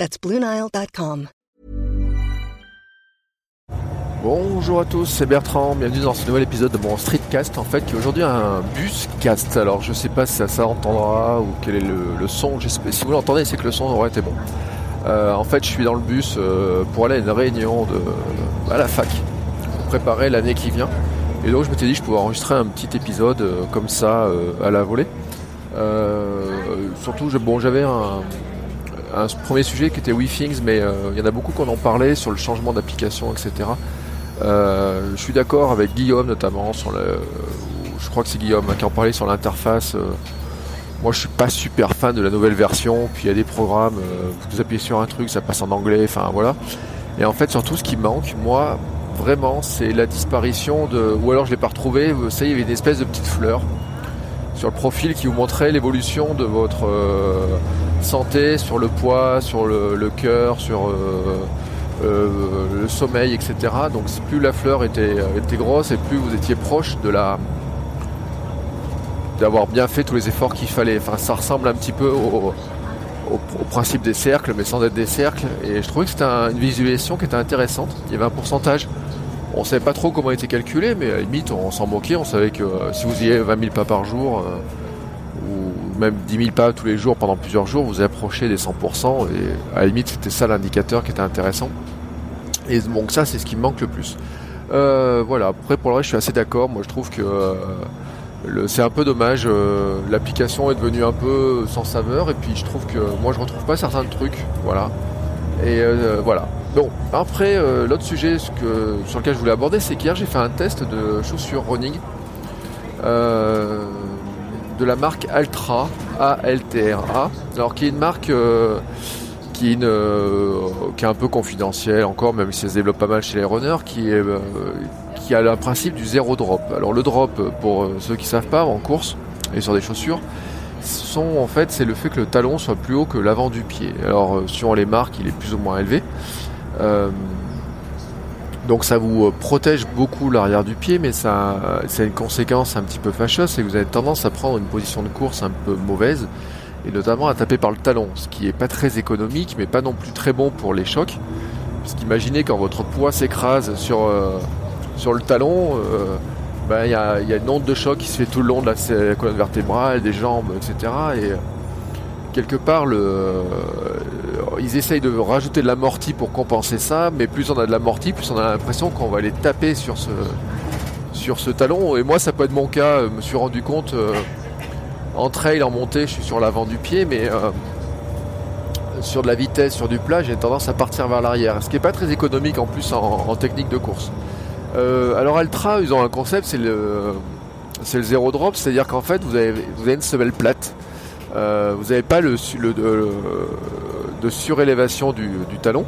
That's. Bonjour à tous, c'est Bertrand, bienvenue dans ce nouvel épisode de mon streetcast en fait qui aujourd'hui un buscast. Alors je sais pas si ça s'entendra ou quel est le, son, si vous l'entendez c'est que le son aurait été bon. Euh, en fait je suis dans le bus euh, pour aller à une réunion de, à la fac pour préparer l'année qui vient. Et donc je m'étais dit que je pouvais enregistrer un petit épisode euh, comme ça à la volée. surtout bon j'avais un, un premier sujet qui était WeThings, mais il y en a beaucoup qu'on en parlait sur le changement d'application, etc. Euh, je suis d'accord avec Guillaume notamment. Je crois que c'est Guillaume qui en parlait sur l'interface. Euh, moi, je suis pas super fan de la nouvelle version. Puis il y a des programmes, euh, vous appuyez sur un truc, ça passe en anglais. Enfin voilà. Et en fait, surtout, ce qui manque, moi, vraiment, c'est la disparition de. Ou alors, je l'ai pas retrouvé. Vous savez, il y avait une espèce de petite fleur sur le profil qui vous montrait l'évolution de votre santé, sur le poids, sur le, cœur, sur euh, le sommeil, etc. Donc plus la fleur était, était grosse et plus vous étiez proche de la d'avoir bien fait tous les efforts qu'il fallait. Enfin, ça ressemble un petit peu au, principe des cercles, mais sans être des cercles. Et je trouvais que c'était une visualisation qui était intéressante. Il y avait un pourcentage. On ne savait pas trop comment il était calculé, mais à la limite, on s'en moquait. On savait que euh, si vous y avez 20 000 pas par jour, euh, ou même 10 000 pas tous les jours pendant plusieurs jours, vous approchez des 100%. Et à la limite, c'était ça l'indicateur qui était intéressant. Et donc ça, c'est ce qui me manque le plus. Euh, voilà, après pour le reste, je suis assez d'accord. Moi, je trouve que euh, c'est un peu dommage. Euh, l'application est devenue un peu sans saveur. Et puis, je trouve que moi, je retrouve pas certains trucs. Voilà. Et voilà. Bon, après, l'autre sujet que, sur lequel je voulais aborder, c'est qu'hier, j'ai fait un test de chaussures running de la marque Altra, A-L-T-R-A. Alors, qui est une marque qui est, qui est un peu confidentiel encore, même si ça se développe pas mal chez les runners, euh, qui a le principe du zéro drop. Alors le drop, pour euh, ceux qui savent pas, en course et sur des chaussures, sont en fait c'est le fait que le talon soit plus haut que l'avant du pied. Alors euh, suivant les marques, il est plus ou moins élevé. Donc ça vous protège beaucoup l'arrière du pied, mais ça, c'est une conséquence un petit peu fâcheuse, c'est que vous avez tendance à prendre une position de course un peu mauvaise et notamment à taper par le talon, ce qui est pas très économique, mais pas non plus très bon pour les chocs. Parce qu'imaginez quand votre poids s'écrase sur, euh, sur le talon, euh, ben, il y, a, une onde de choc qui se fait tout le long de la colonne vertébrale, des jambes, etc. Et quelque part, le, ils essayent de rajouter de l'amorti pour compenser ça, mais plus on a de l'amorti, plus on a l'impression qu'on va aller taper sur ce, sur ce talon. Et moi, ça peut être mon cas, je me suis rendu compte en trail, en montée, je suis sur l'avant du pied, mais euh, sur de la vitesse, sur du plat, j'ai tendance à partir vers l'arrière. Ce qui n'est pas très économique en plus en, technique de course. Euh, alors Altra, ils ont un concept, c'est le, c'est le zéro drop, c'est-à-dire qu'en fait, vous avez, vous avez une semelle plate. Euh, vous n'avez pas le, de surélévation du, talon.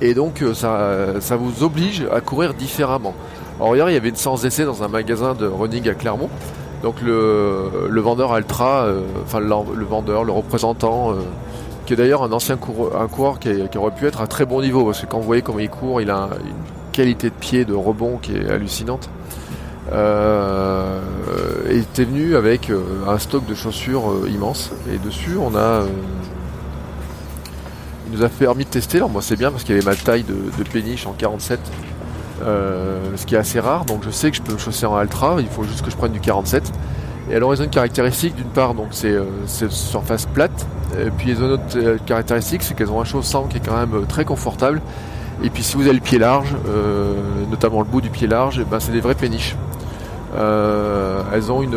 Et donc ça, ça vous oblige à courir différemment. Alors hier, il y avait une séance d'essai dans un magasin de running à Clermont. Donc le, vendeur Altra, euh, enfin le, vendeur, le représentant, euh, qui est d'ailleurs un ancien coureur, un coureur qui, aurait pu être à très bon niveau, parce que quand vous voyez comment il court, il a une qualité de pied, de rebond qui est hallucinante. Euh, il était venu avec un stock de chaussures immense et dessus on a nous a permis de tester alors moi c'est bien parce qu'il y avait ma taille de, péniche en 47 euh, ce qui est assez rare. Donc je sais que je peux me chausser en Ultra, il faut juste que je prenne du 47. Et alors ils ont une caractéristique d'une part, donc c'est euh, surface plate. Et puis les autres euh, caractéristiques, c'est qu'elles ont un chaussant qui est quand même très confortable. Et puis si vous avez le pied large, notamment le bout du pied large, eh ben c'est des vraies péniches. elles ont une,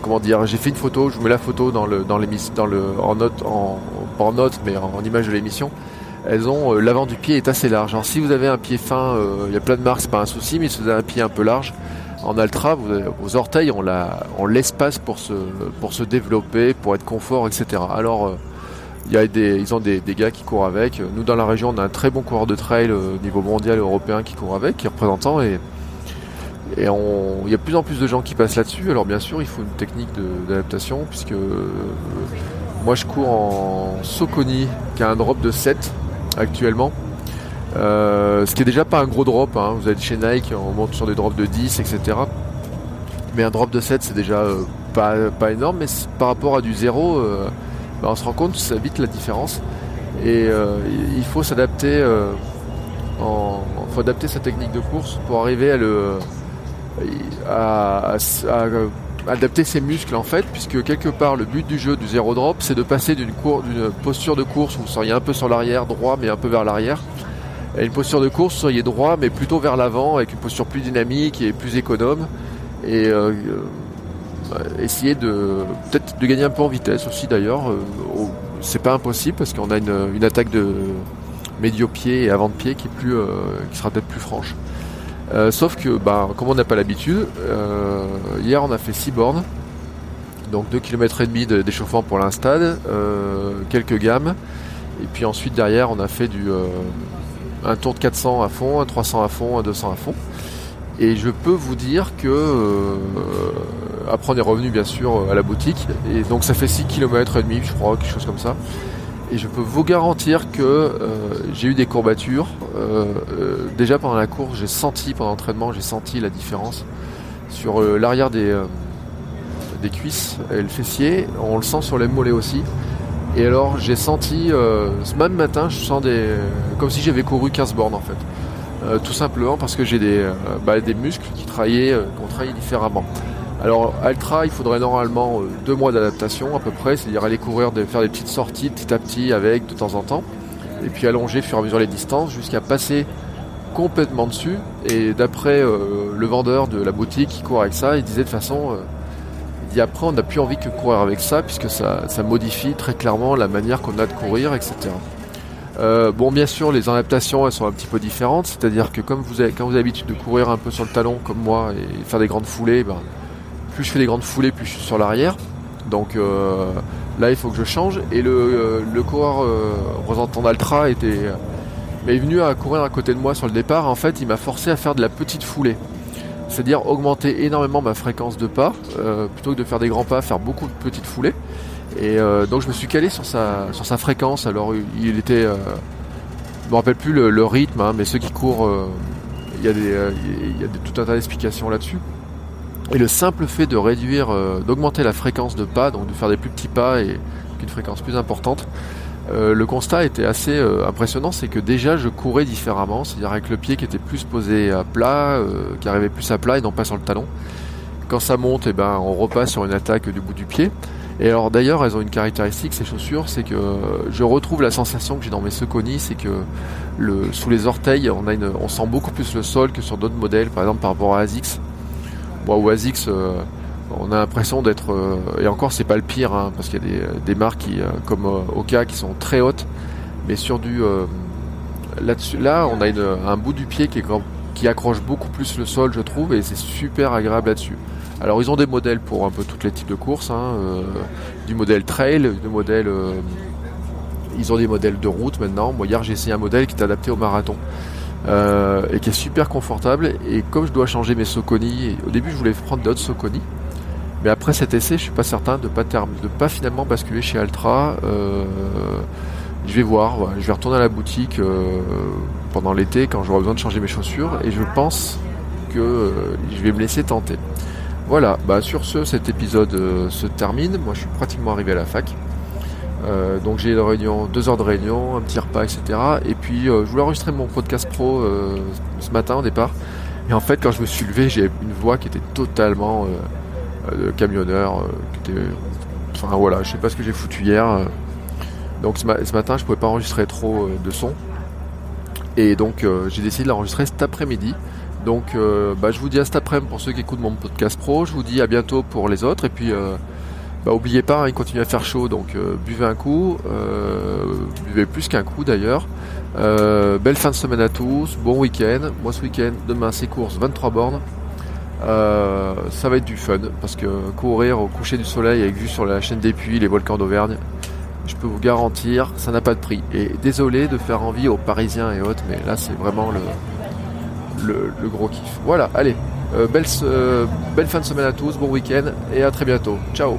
comment dire, j'ai fait une photo, je vous mets la photo dans le dans dans le en note, en, pas en note, mais en image de l'émission elles ont euh, l'avant du pied est assez large. Alors si vous avez un pied fin, euh, il y a plein de marques, c'est pas un souci, mais si vous avez un pied un peu large, en Altra, vos orteils ont l'espace pour se, développer, pour être confort, etc. Alors euh, il y a des, ils ont des, gars qui courent avec. Nous dans la région, on a un très bon coureur de trail au niveau mondial et européen qui court avec, qui est représentant et il y a de plus en plus de gens qui passent là-dessus. Alors bien sûr, il faut une technique d'adaptation puisque moi je cours en Soconi qui a un drop de 7 actuellement. Euh, ce qui est déjà pas un gros drop. Hein. Vous êtes chez Nike, on monte sur des drops de 10, etc. Mais un drop de 7 c'est déjà euh, pas, pas énorme, mais par rapport à du 0, bah, on se rend compte ça vite la différence. Et il faut s'adapter en, faut adapter sa technique de course pour arriver à le à, adapter ses muscles en fait, puisque quelque part le but du jeu du zéro drop, c'est de passer d'une posture de course où vous seriez un peu sur l'arrière, droit mais un peu vers l'arrière, à une posture de course où vous seriez droit mais plutôt vers l'avant, avec une posture plus dynamique et plus économe, et euh, euh, essayer de peut-être de gagner un peu en vitesse aussi d'ailleurs. Euh, c'est pas impossible parce qu'on a une, attaque de médio-pied et avant-pied qui est plus, qui sera peut-être plus franche. Euh, sauf que, bah, comme on n'a pas l'habitude, euh, hier on a fait 6 bornes, donc 2 km et demi d'échauffement pour l'instade, euh, quelques gammes, et puis ensuite derrière on a fait du un tour de 400 à fond, un 300 à fond, un 200 à fond. Et je peux vous dire que après on est revenu bien sûr à la boutique, et donc ça fait 6 km et demi, je crois, quelque chose comme ça. Et je peux vous garantir que euh, j'ai eu des courbatures. Euh, euh, déjà pendant la course, j'ai senti, pendant l'entraînement, j'ai senti la différence sur l'arrière des, des cuisses et le fessier. On le sent sur les mollets aussi. Et alors j'ai senti, ce même matin, je sens des, comme si j'avais couru 15 bornes en fait. tout simplement parce que j'ai des, bah, des muscles qui traillaient, qui ont différemment. Alors Altra, il faudrait normalement euh, deux mois d'adaptation à peu près, c'est-à-dire aller courir, faire des petites sorties petit à petit avec de temps en temps, et puis allonger fur et à mesure les distances jusqu'à passer complètement dessus. Et d'après euh, le vendeur de la boutique qui court avec ça, il disait de façon, euh, il dit après on n'a plus envie que courir avec ça puisque ça, modifie très clairement la manière qu'on a de courir, etc. bon, bien sûr, les adaptations elles sont un petit peu différentes, c'est-à-dire que comme vous avez, quand vous avez l'habitude de courir un peu sur le talon comme moi et faire des grandes foulées, ben, plus je fais des grandes foulées, plus je suis sur l'arrière. Donc euh, là, il faut que je change. Et le, euh, le coureur euh, représentant d'Altra était est venu à courir à côté de moi sur le départ. En fait, il m'a forcé à faire de la petite foulée. C'est-à-dire augmenter énormément ma fréquence de pas, plutôt que de faire des grands pas, faire beaucoup de petites foulées. Et donc je me suis calé sur sa, sur sa fréquence. Alors il était... je ne me rappelle plus le, rythme, hein, mais ceux qui courent, il y a, des, il y a tout un tas d'explications là-dessus. Et le simple fait de réduire, euh, d'augmenter la fréquence de pas, donc de faire des plus petits pas et une fréquence plus importante, euh, le constat était assez euh, impressionnant, c'est que déjà je courais différemment, c'est-à-dire avec le pied qui était plus posé à plat, qui arrivait plus à plat et non pas sur le talon. Quand ça monte, eh ben, on repasse sur une attaque du bout du pied. Et alors d'ailleurs, elles ont une caractéristique, ces chaussures, c'est que je retrouve la sensation que j'ai dans mes Saucony, c'est que sous les orteils, on, on sent beaucoup plus le sol que sur d'autres modèles, par exemple par rapport à ASICS. Moi, ou ASICS, euh, on a l'impression d'être euh, et encore c'est pas le pire hein, parce qu'il y a des, marques euh, comme Oka qui sont très hautes. Mais sur du là-dessus là on a un bout du pied qui accroche beaucoup plus le sol je trouve et c'est super agréable là-dessus. Alors ils ont des modèles pour un peu tous les types de courses hein, du modèle trail du modèle ils ont des modèles de route maintenant. Moi hier j'ai essayé un modèle qui est adapté au marathon euh, et qui est super confortable. Et comme je dois changer mes Soconi, au début je voulais prendre d'autres Soconi, mais après cet essai, je suis pas certain de pas de pas finalement basculer chez Altra. Euh, je vais voir, je vais retourner à la boutique euh, pendant l'été quand j'aurai besoin de changer mes chaussures, et je pense que je vais me laisser tenter. Voilà, bah sur ce, cet épisode se termine. Moi, je suis pratiquement arrivé à la fac. Euh, donc j'ai une réunion, deux heures de réunion, un petit repas, etc. Et puis euh, je voulais enregistrer mon podcast pro euh, ce matin au départ. Et en fait, quand je me suis levé, j'ai une voix qui était totalement de camionneur. qui était, enfin voilà, je sais pas ce que j'ai foutu hier. donc ce, matin, je pouvais pas enregistrer trop de son. Et donc j'ai décidé de l'enregistrer cet après-midi. Donc bah, je vous dis à cet après-midi pour ceux qui écoutent mon podcast pro. Je vous dis à bientôt pour les autres. Et puis bah, oubliez pas, hein, il continue à faire chaud, donc euh, buvez un coup, euh, buvez plus qu'un coup d'ailleurs. Euh, belle fin de semaine à tous, bon week-end. Moi ce week-end, demain c'est course, 23 bornes. ça va être du fun parce que courir au coucher du soleil avec vue sur la chaîne des puits, les volcans d'Auvergne, je peux vous garantir, ça n'a pas de prix. Et désolé de faire envie aux Parisiens et autres, mais là c'est vraiment le, le, gros kiff. Voilà, allez, belle fin de semaine à tous, bon week-end et à très bientôt. Ciao